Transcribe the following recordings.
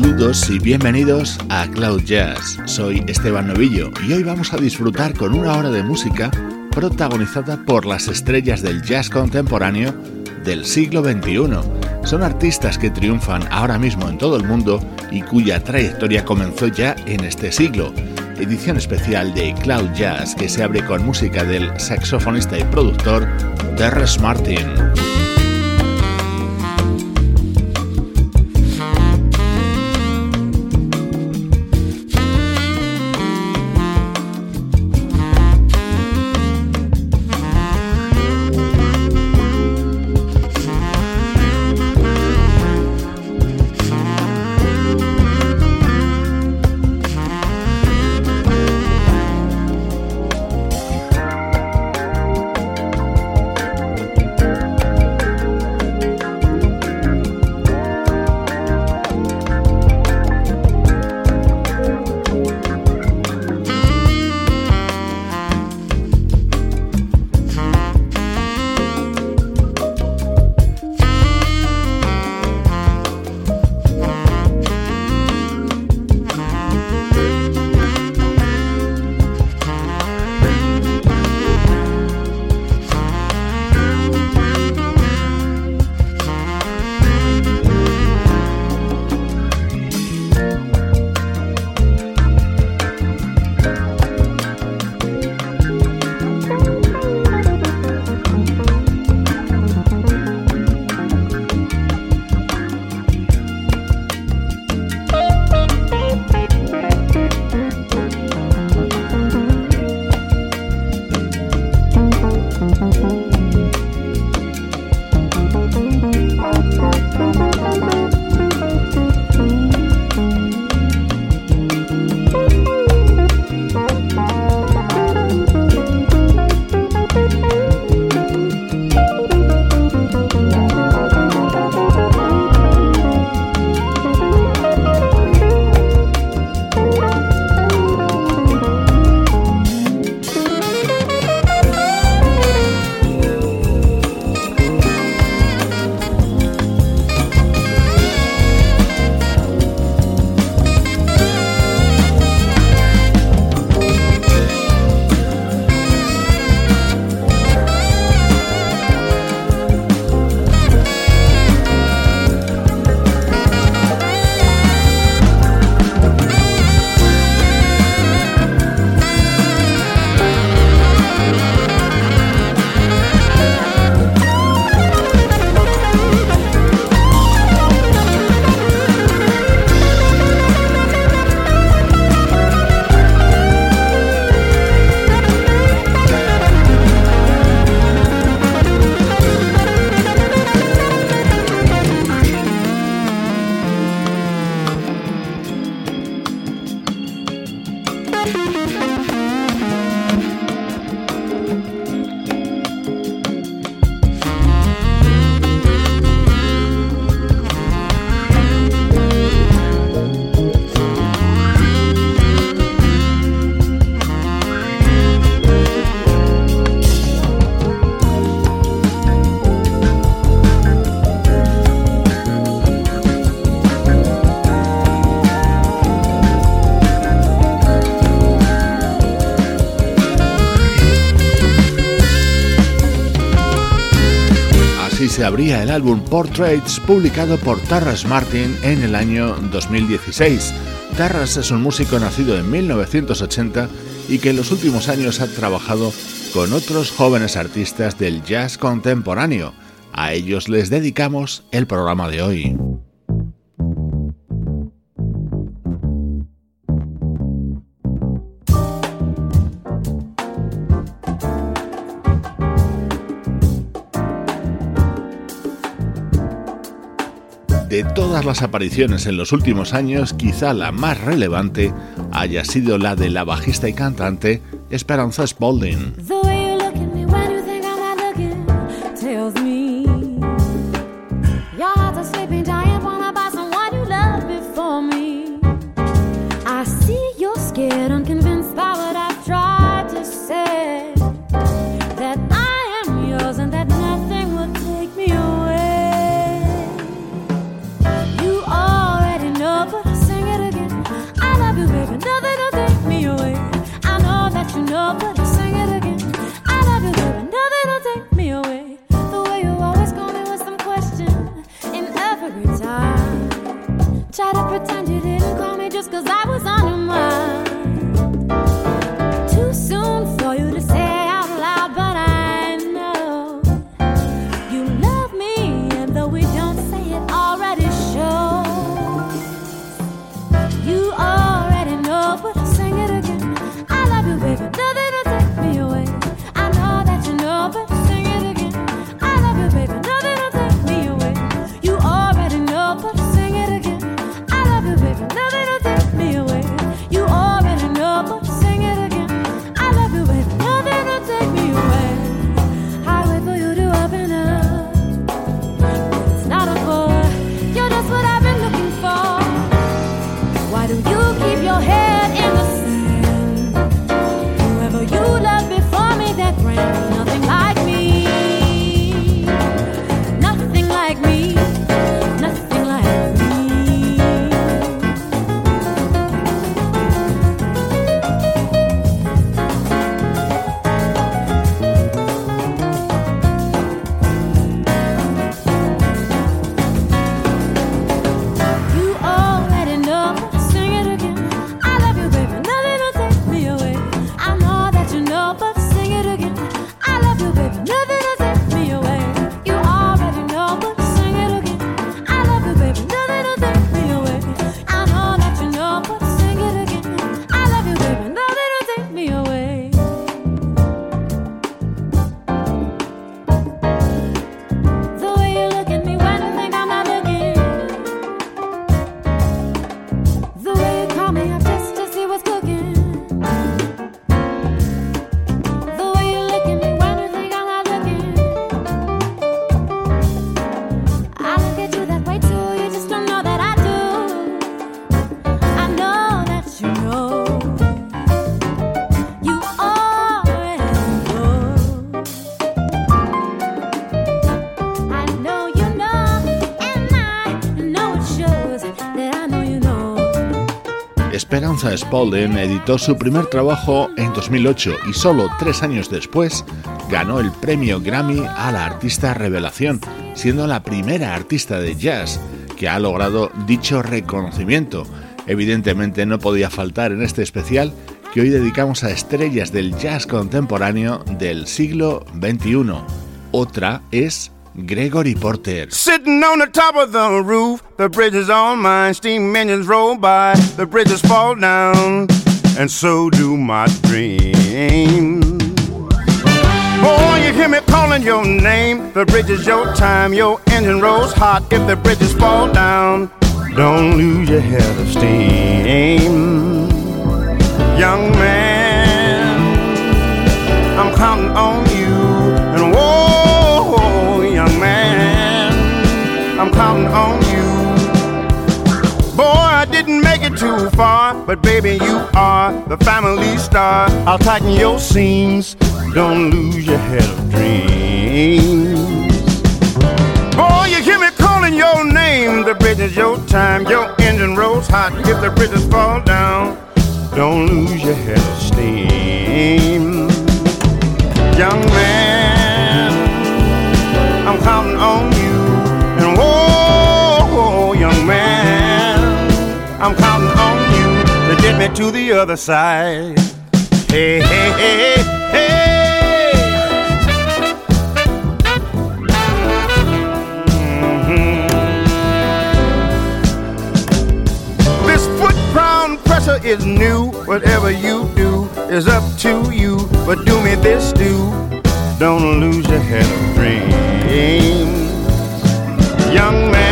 Saludos y bienvenidos a Cloud Jazz. Soy Esteban Novillo y hoy vamos a disfrutar con una hora de música protagonizada por las estrellas del jazz contemporáneo del siglo XXI. Son artistas que triunfan ahora mismo en todo el mundo y cuya trayectoria comenzó ya en este siglo. Edición especial de Cloud Jazz que se abre con música del saxofonista y productor Terrence Martin. Abría el álbum Portraits publicado por Tarras Martin en el año 2016. Tarras es un músico nacido en 1980 y que en los últimos años ha trabajado con otros jóvenes artistas del jazz contemporáneo. A ellos les dedicamos el programa de hoy. Las apariciones en los últimos años, quizá la más relevante haya sido la de la bajista y cantante Esperanza Spalding. Esperanza Spalding editó su primer trabajo en 2008 y solo tres años después ganó el premio Grammy a la artista revelación, siendo la primera artista de jazz que ha logrado dicho reconocimiento. Evidentemente no podía faltar en este especial que hoy dedicamos a estrellas del jazz contemporáneo del siglo XXI. Otra es Gregory Porter. Sitting on the top of the roof, the bridge is all mine. Steam engines roll by, the bridges fall down, and so do my dreams. Boy, you hear me calling your name. The bridge is your time, your engine rolls hot. If the bridges fall down, don't lose your head of steam. Young man, I'm counting on baby, you are the family star. I'll tighten your seams, don't lose your head of dreams. Boy, you hear me calling your name. The bridge is your time, your engine rolls hot. If the bridges fall down, don't lose your head of steam. Young man, I'm counting on you. And I'm counting on you to me to the other side. Hey, hey, hey, hey. Mm-hmm. This foot ground pressure is new. Whatever you do is up to you. But do me this, do. Don't lose your head of dreams. Young man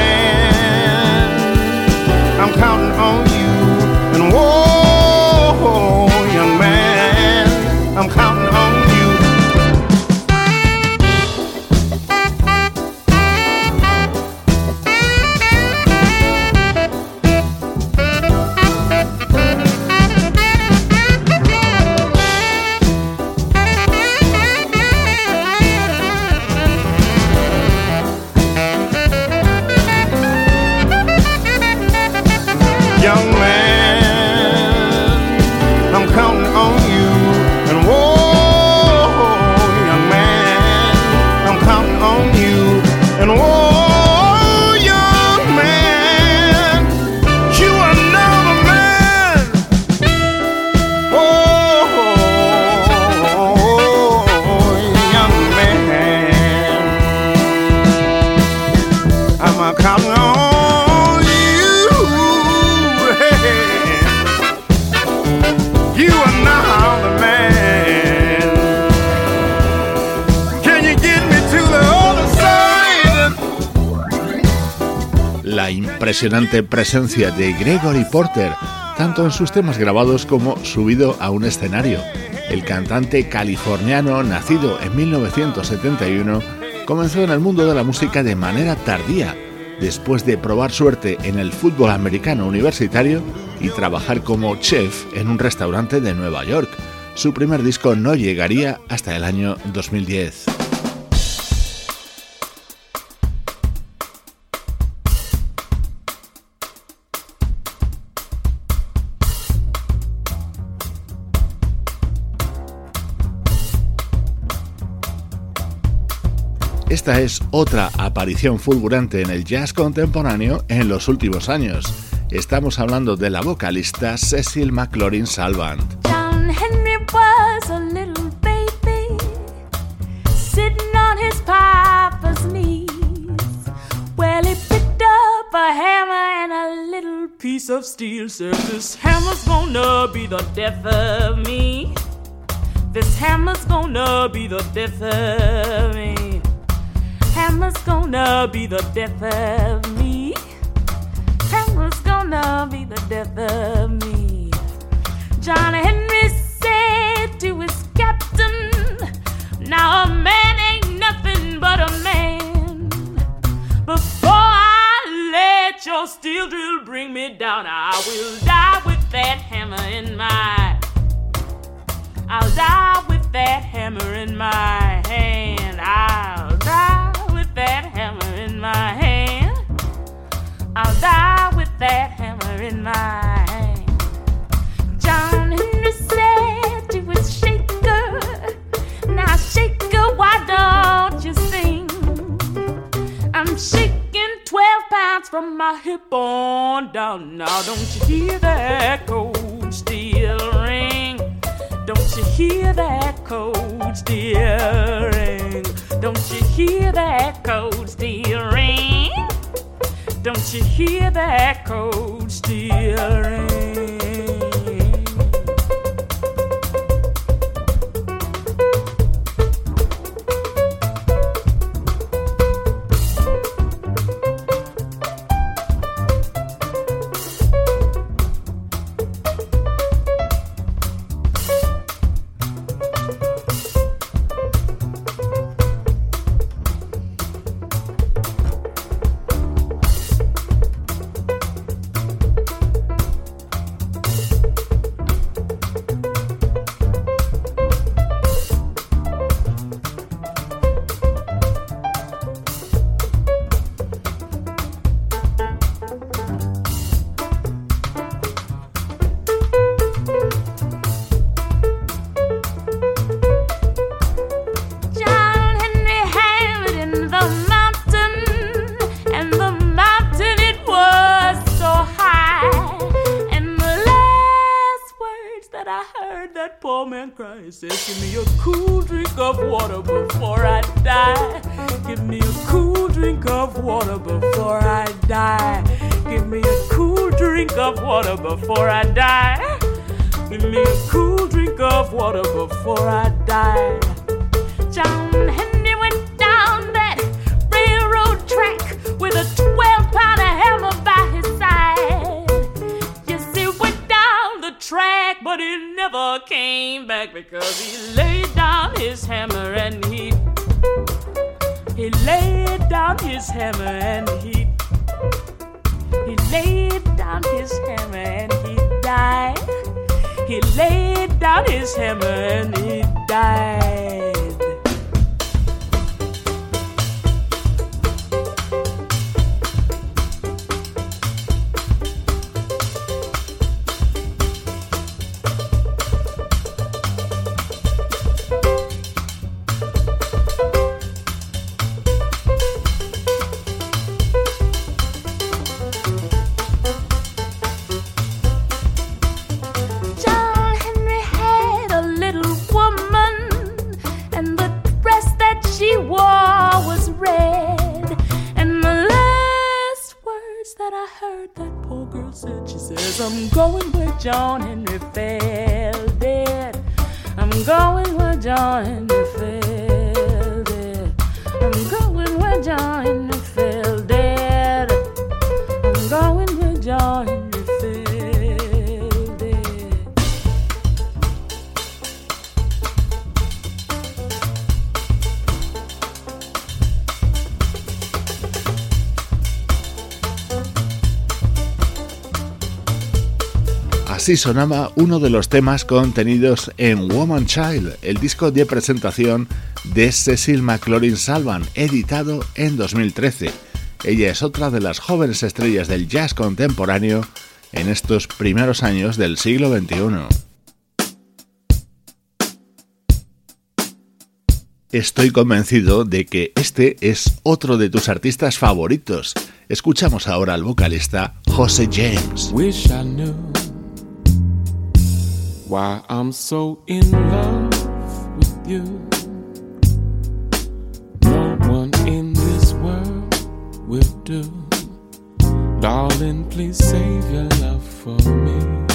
I'm counting on I'm counting. Impresionante presencia de Gregory Porter, tanto en sus temas grabados como subido a un escenario. El cantante californiano, nacido en 1971, comenzó en el mundo de la música de manera tardía, después de probar suerte en el fútbol americano universitario y trabajar como chef en un restaurante de Nueva York. Su primer disco no llegaría hasta el año 2010. Esta es otra aparición fulgurante en el jazz contemporáneo en los últimos años. Estamos hablando de la vocalista Cecil McLaurin Salvant. John Henry was a little baby sitting on his papa's knees. Well, he picked up a hammer and a little piece of steel. This hammer's gonna be the death of me. This hammer's gonna be the death of me. Hammer's gonna be the death of me. Hammer's gonna be the death of me. John Henry said to his captain, Now a man ain't nothing but a man. Before I let your steel drill bring me down, I will die with that hammer in my. I'll die with that hammer in my hand. That hammer in my hand. John Henry said to his shaker, Now, shaker, why don't you sing? I'm shaking 12 pounds from my hip on down. Now, don't you hear that cold steel ring? Don't you hear that cold steel ring? Don't you hear that cold steel ring? Don't you hear that cold steel ring? before I die. Give me a cool drink of water before I die. Going Así sonaba uno de los temas contenidos en Woman Child, el disco de presentación de Cecil McLaurin Salvan, editado en 2013. Ella es otra de las jóvenes estrellas del jazz contemporáneo en estos primeros años del siglo XXI. Estoy convencido de que este es otro de tus artistas favoritos. Escuchamos ahora al vocalista José James. Why I'm so in love with you. No one in this world will do. Darling, please save your love for me.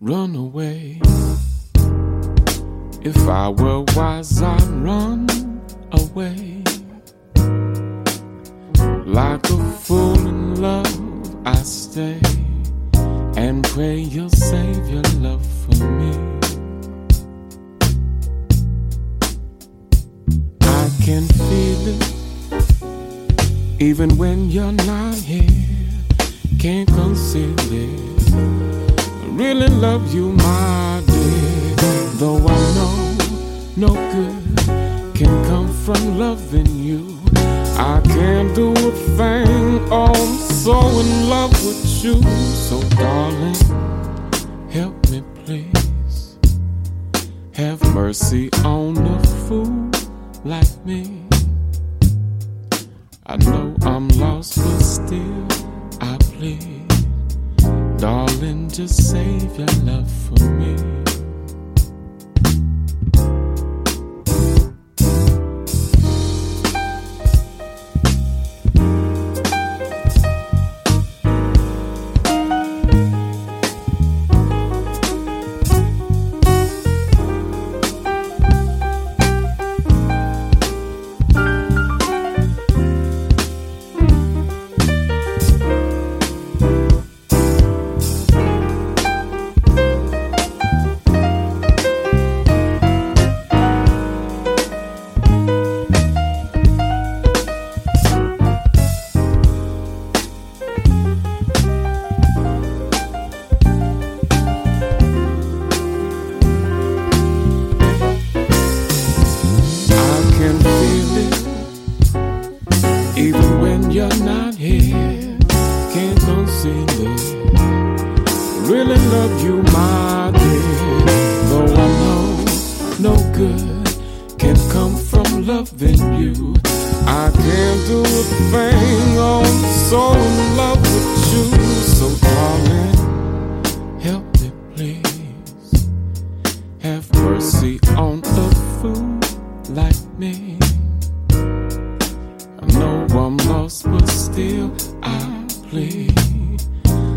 Run away. If I were wise, I'd run away like a fool in love, I stay and pray you'll save your love for me. I can feel it even when you're not here. Can't conceal it. I really love you, my dear. Though I know no good can come from loving you. I can't do a thing. Oh, I'm so in love with you. So, darling, help me, please. Have mercy on a fool like me. I know I'm lost, but still I plead. Darling, just save your love for me. please have mercy on a like me.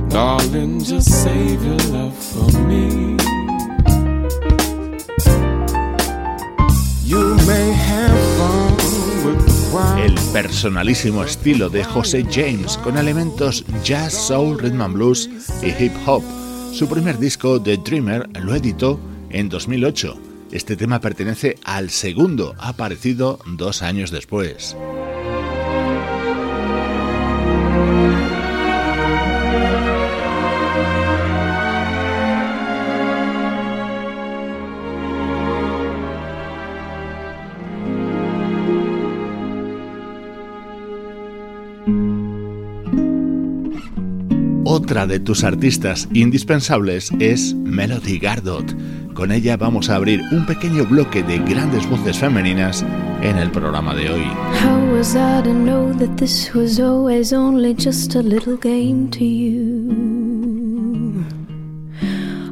Darling, just save your love for me. El personalísimo estilo de José James con elementos jazz, soul, rhythm and blues y hip hop. Su primer disco, The Dreamer, lo editó en 2008. Este tema pertenece al segundo, aparecido dos años después. Otra de tus artistas indispensables es Melody Gardot. Con ella vamos a abrir un pequeño bloque de grandes voces femeninas en el programa de hoy. How was I to know that this was always only just a little game to you?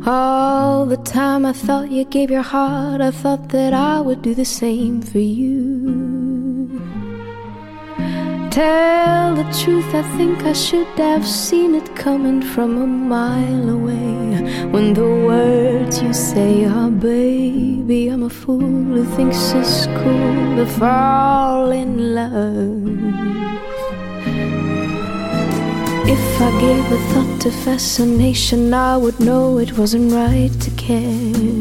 All the time I thought you gave your heart, I thought that I would do the same for you. Tell the truth, I think I should have seen it coming from a mile away. When the words you say are, baby, I'm a fool who thinks it's cool to fall in love. If I gave a thought to fascination, I would know it wasn't right to care.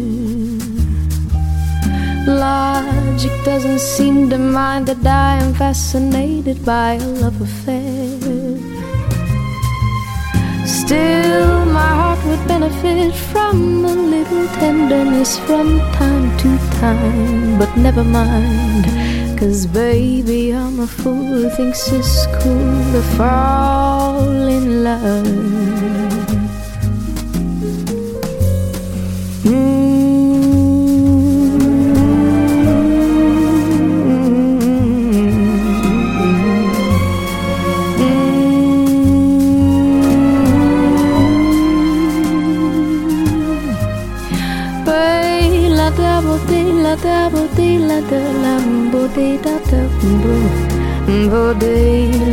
Logic doesn't seem to mind that I am fascinated by a love affair. Still, my heart would benefit from a little tenderness from time to time. But never mind, cause baby, I'm a fool who thinks it's cool to fall in love. la la da de de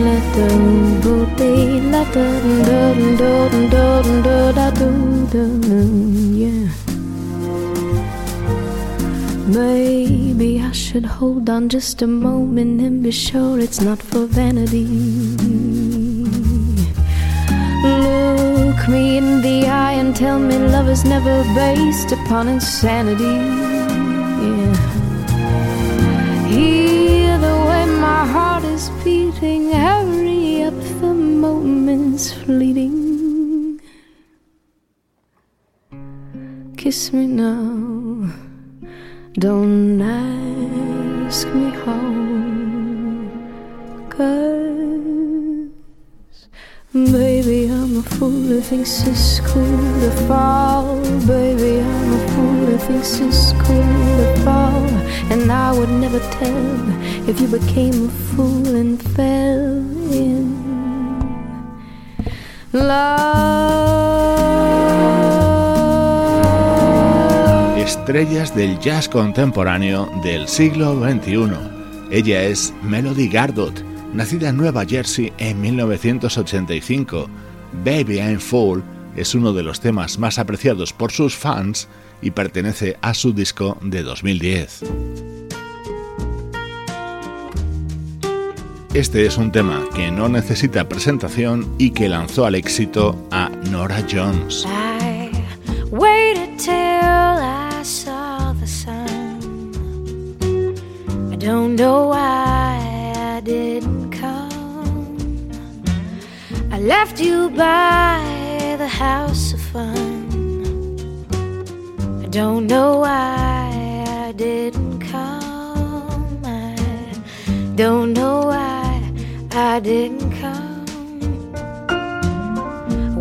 la da Maybe I should hold on just a moment and be sure it's not for vanity. Look me in the eye and tell me love is never based upon insanity. Is beating, hurry up, the moment's fleeting. Kiss me now, don't ask me how. Cause, baby, I'm a fool who thinks it's cool to fall. Baby, I'm a fool who thinks it's cool to fall. And I would never tell if you became a fool and fell in love. Estrellas del jazz contemporáneo del siglo XXI. Ella es Melody Gardot, nacida en Nueva Jersey en 1985. Baby I'm Fool es uno de los temas más apreciados por sus fans y pertenece a su disco de 2010. Este es un tema que no necesita presentación y que lanzó al éxito a Nora Jones. I I left you by the house of. Don't know why I didn't come. I don't know why I didn't come.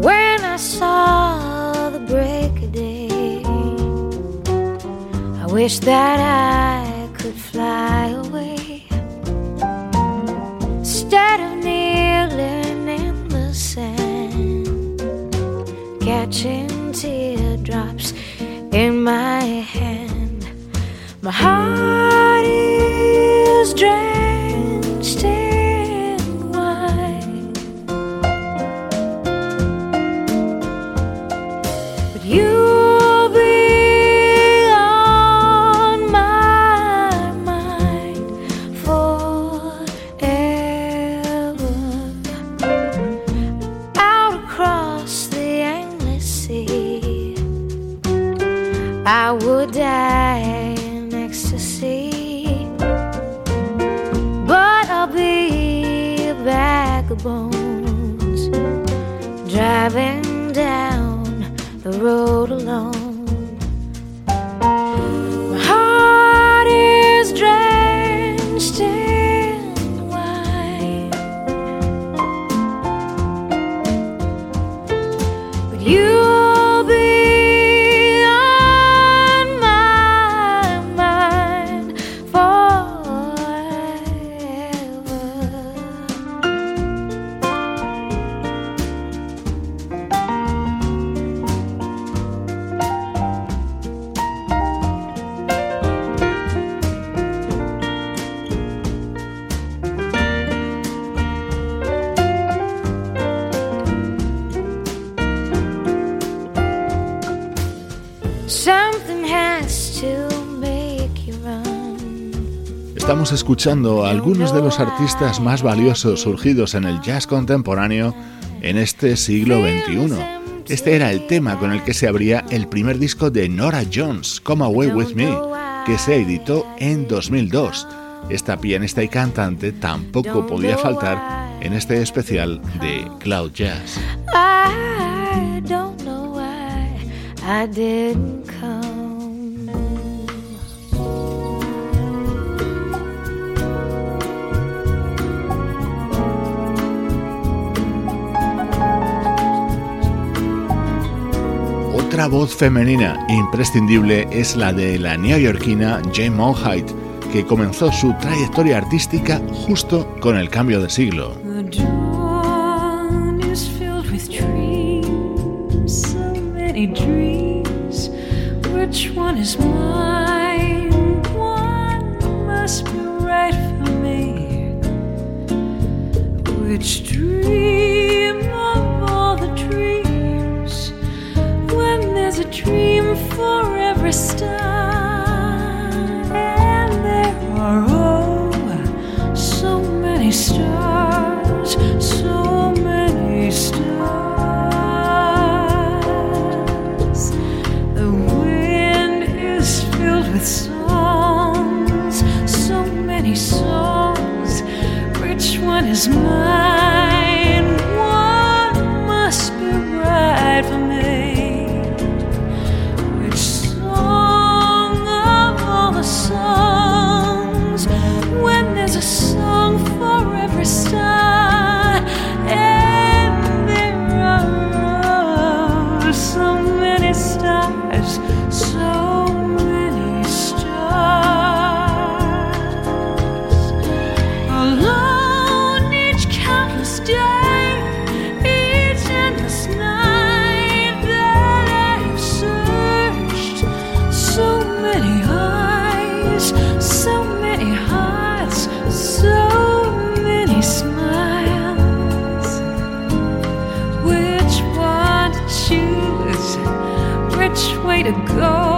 When I saw the break of day, I wish that I could fly away instead of kneeling in the sand, catching teardrops in my hand. My heart is drenched would die in ecstasy, but I'll be a bag of bones driving down the road alone. Escuchando a algunos de los artistas más valiosos surgidos en el jazz contemporáneo en este siglo XXI. Este era el tema con el que se abría el primer disco de Nora Jones, Come Away With Me, que se editó en 2002. Esta pianista y cantante tampoco podía faltar en este especial de Cloud Jazz. Voz femenina imprescindible es la de la neoyorquina Jane Monheit, que comenzó su trayectoria artística justo con el cambio de siglo. Dream for every star, and there are oh so many stars, so many stars. The wind is filled with songs, so many songs. Which one is mine? to go.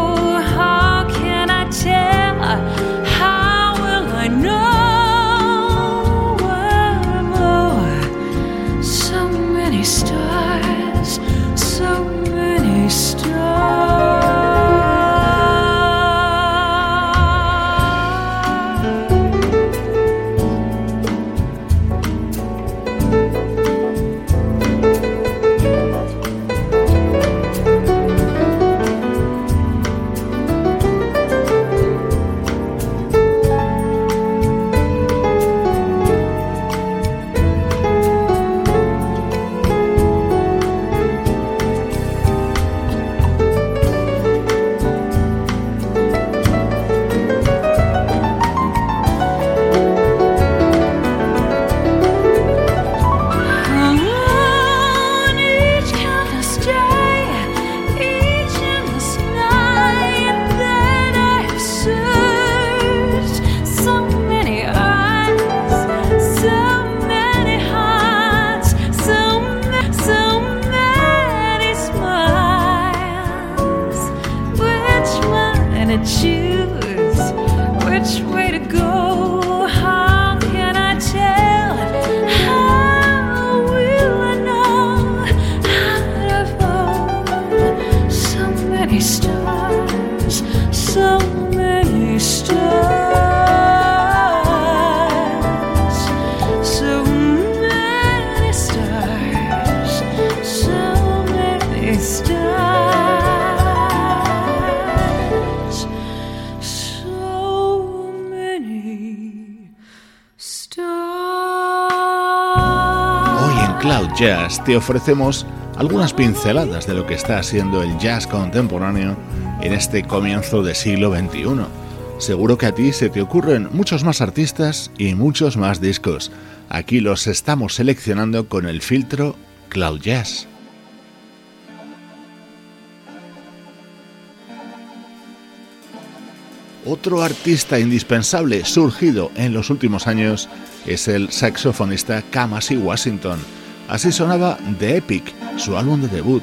Hoy en Cloud Jazz te ofrecemos algunas pinceladas de lo que está haciendo el jazz contemporáneo en este comienzo de siglo XXI. Seguro que a ti se te ocurren muchos más artistas y muchos más discos. Aquí los estamos seleccionando con el filtro Cloud Jazz. Otro artista indispensable surgido en los últimos años es el saxofonista Kamasi Washington. Así sonaba The Epic, su álbum de debut.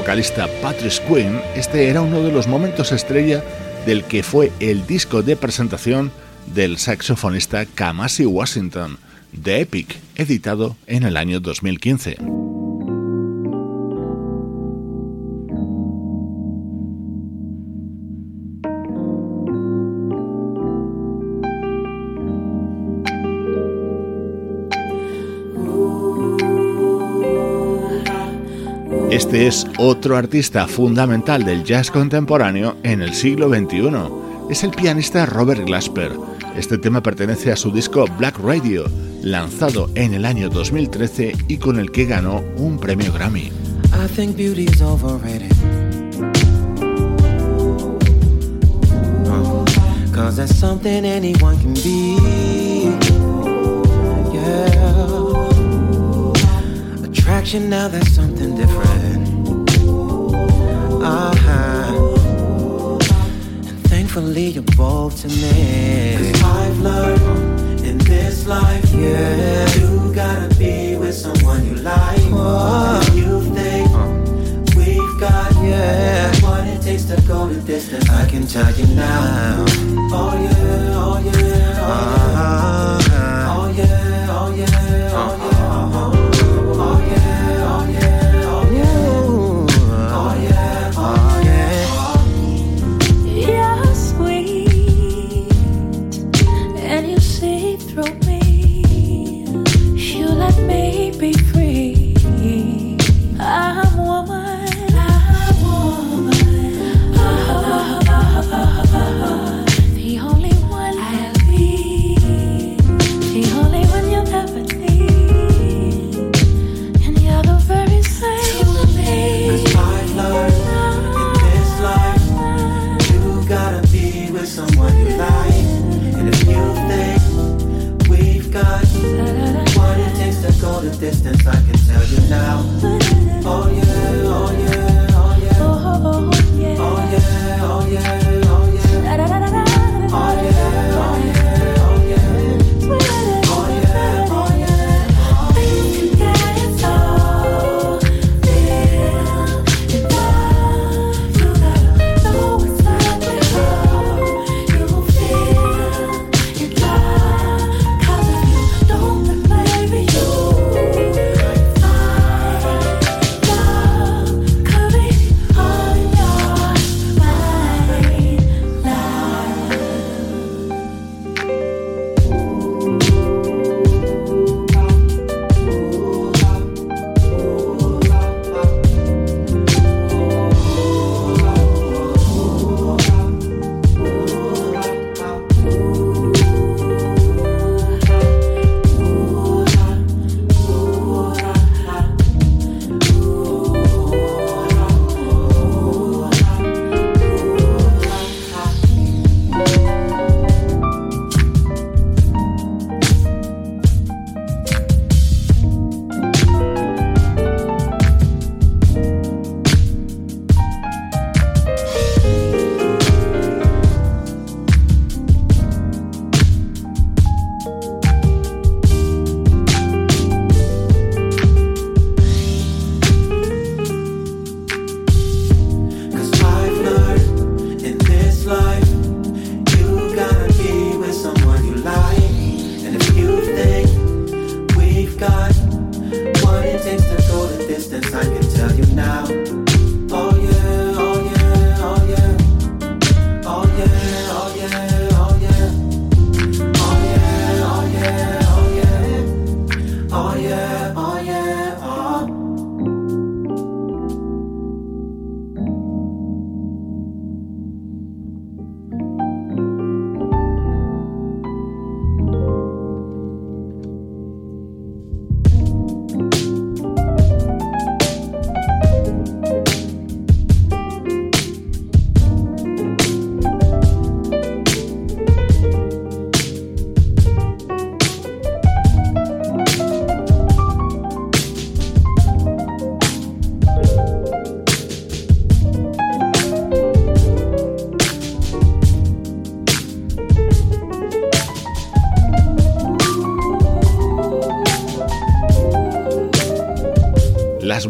Vocalista Patrice Quinn, este era uno de los momentos estrella del que fue el disco de presentación del saxofonista Kamasi Washington, The Epic, editado en el año 2015. Este es otro artista fundamental del jazz contemporáneo en el siglo XXI. Es el pianista Robert Glasper. Este tema pertenece a su disco Black Radio, lanzado en el año 2013 y con el que ganó un premio Grammy. I think overrated. Cause something anyone can be. Attraction now that's something different. Uh-huh. And thankfully you're both to me. Cause I've learned in this life, yeah,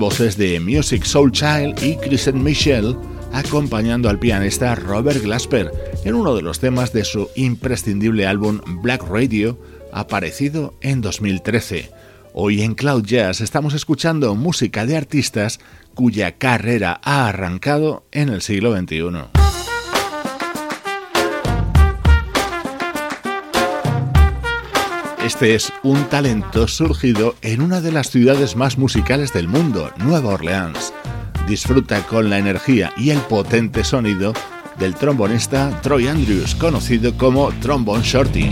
voces de Music Soul Child y Kristen Michelle, acompañando al pianista Robert Glasper en uno de los temas de su imprescindible álbum Black Radio, aparecido en 2013. Hoy en Cloud Jazz estamos escuchando música de artistas cuya carrera ha arrancado en el siglo XXI. Este es un talento surgido en una de las ciudades más musicales del mundo, Nueva Orleans. Disfruta con la energía y el potente sonido del trombonista Troy Andrews, conocido como Trombone Shorty.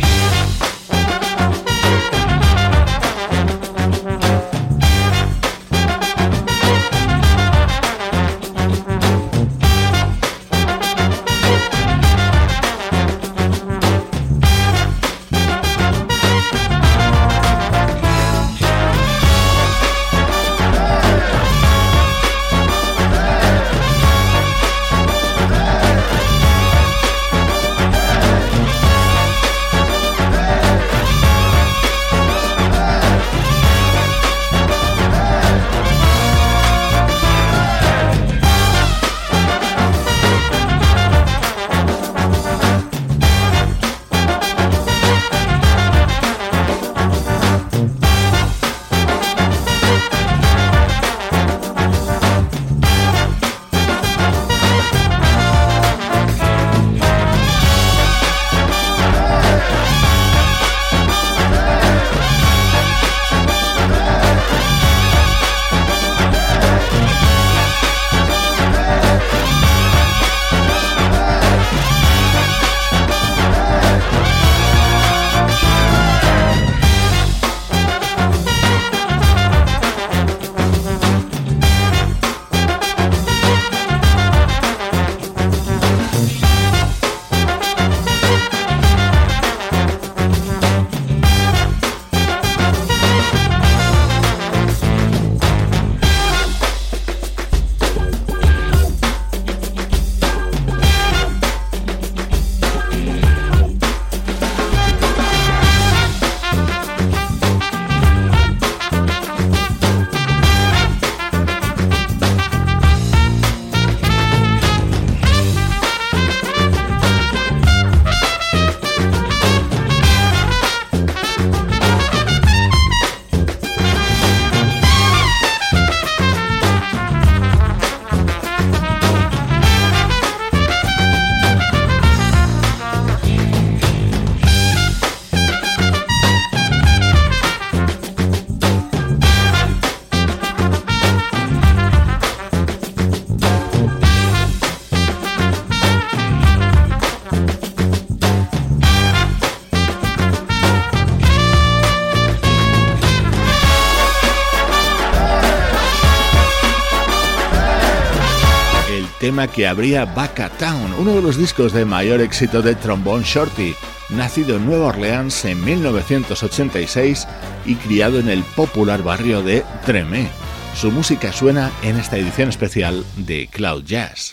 Que abría Baca Town, uno de los discos de mayor éxito de Trombone Shorty, nacido en Nueva Orleans en 1986 y criado en el popular barrio de Tremé. Su música suena en esta edición especial de Cloud Jazz.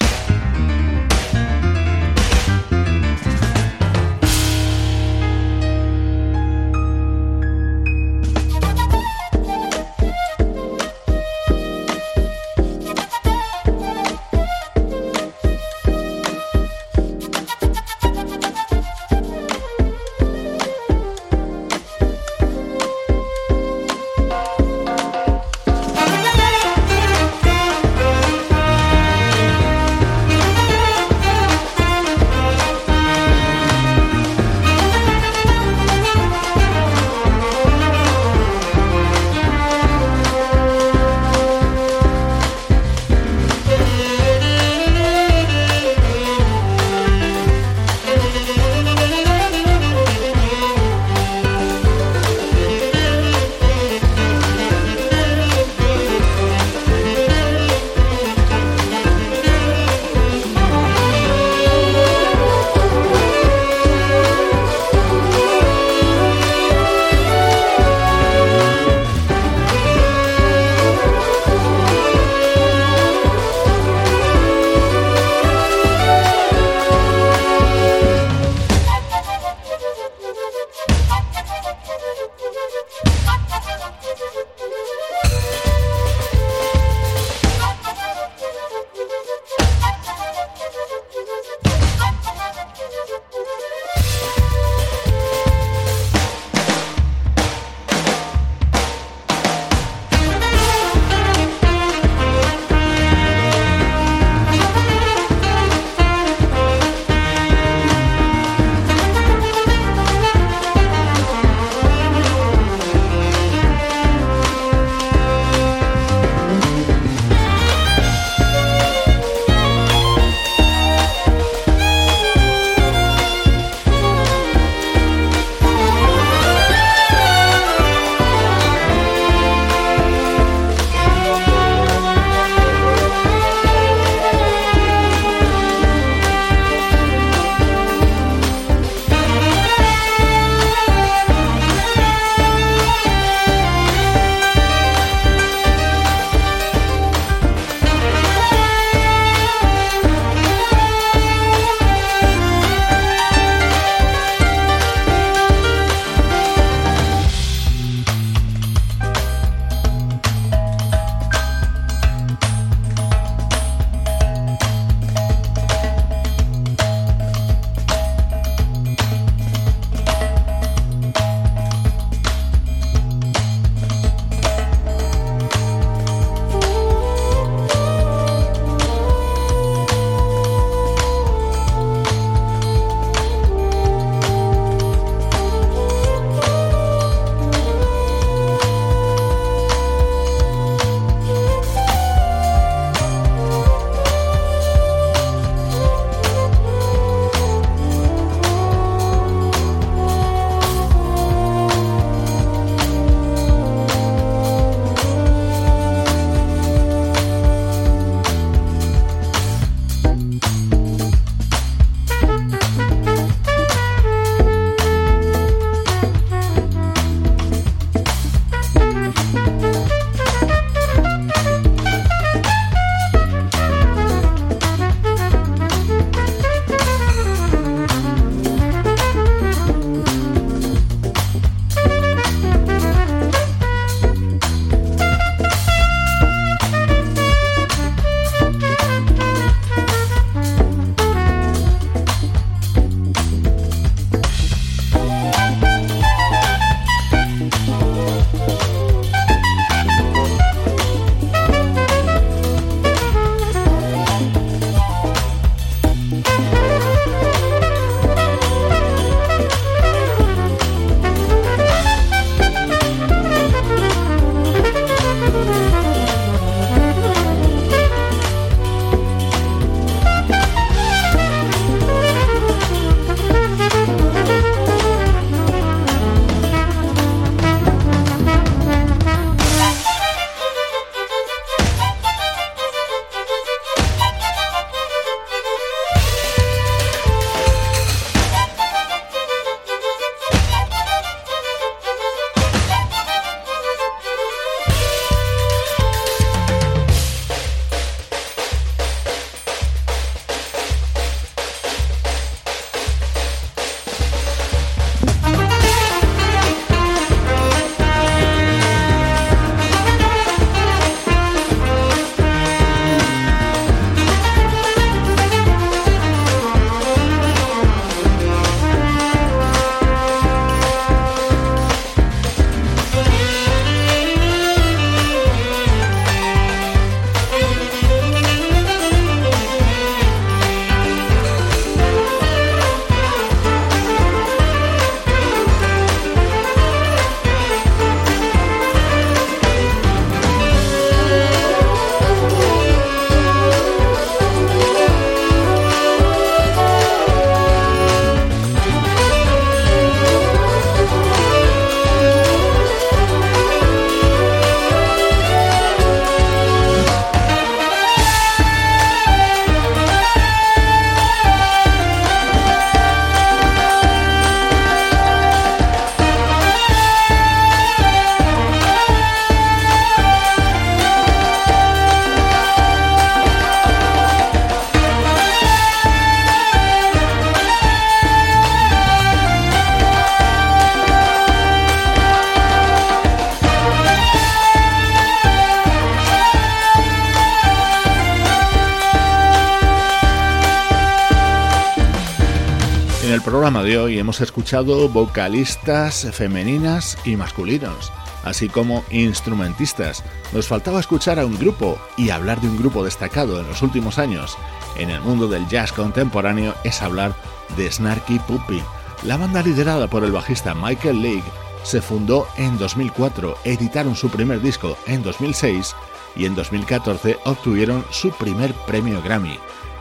Programa de hoy hemos escuchado vocalistas femeninas y masculinos, así como instrumentistas. Nos faltaba escuchar a un grupo y hablar de un grupo destacado en los últimos años en el mundo del jazz contemporáneo es hablar de Snarky Puppy. La banda liderada por el bajista Michael League se fundó en 2004, editaron su primer disco en 2006 y en 2014 obtuvieron su primer premio Grammy.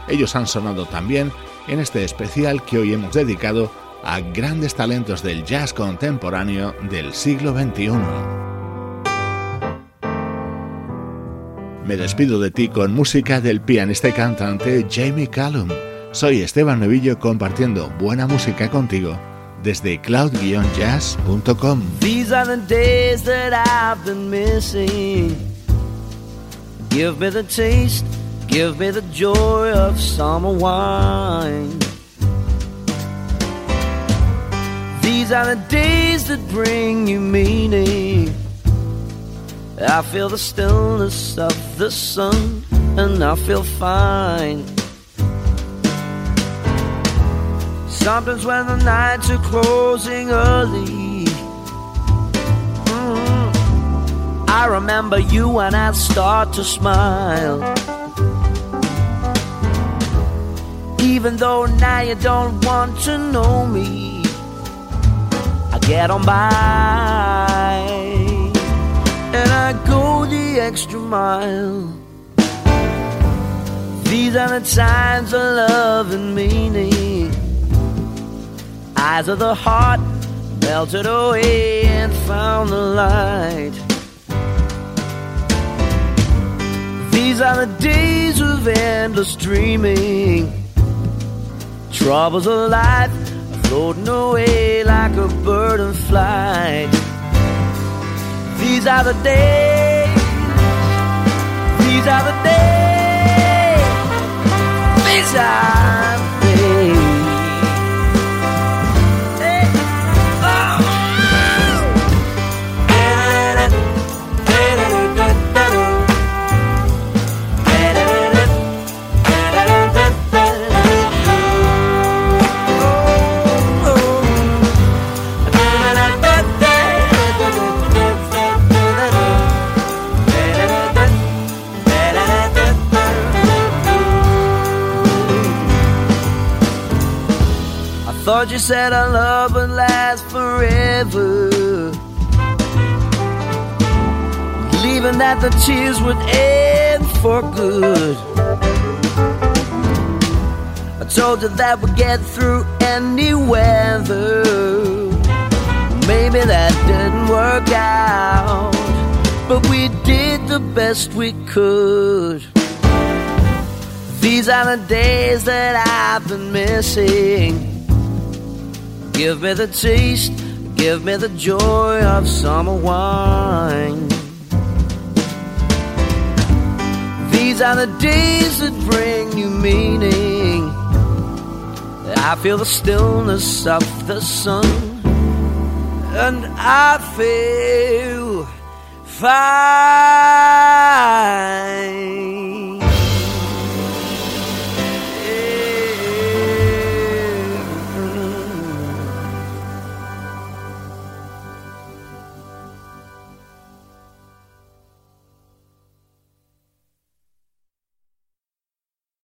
Ellos han sonado también en este especial que hoy hemos dedicado a grandes talentos del jazz contemporáneo del siglo XXI. Me despido de ti con música del pianista y cantante Jamie Callum. Soy Esteban Novillo compartiendo buena música contigo desde cloud-jazz.com. These are the days that I've been missing. Give me the joy of summer wine. These are the days that bring you meaning. I feel the stillness of the sun, and I feel fine. Sometimes when the nights are closing early, mm, I remember you and I start to smile. Even though now you don't want to know me, I get on by and I go the extra mile. These are the times of love and meaning. Eyes of the heart melted away and found the light. These are the days of endless dreaming Troubles of life are floating away like a bird in flight. These are the days, these are the days, these are Thought you said our love would last forever. Leaving that the tears would end for good. I told you that we'd get through any weather. Maybe that didn't work out, but we did the best we could. These are the days that I've been missing. Give me the taste, give me the joy of summer wine. These are the days that bring you meaning. I feel the stillness of the sun, and I feel fine.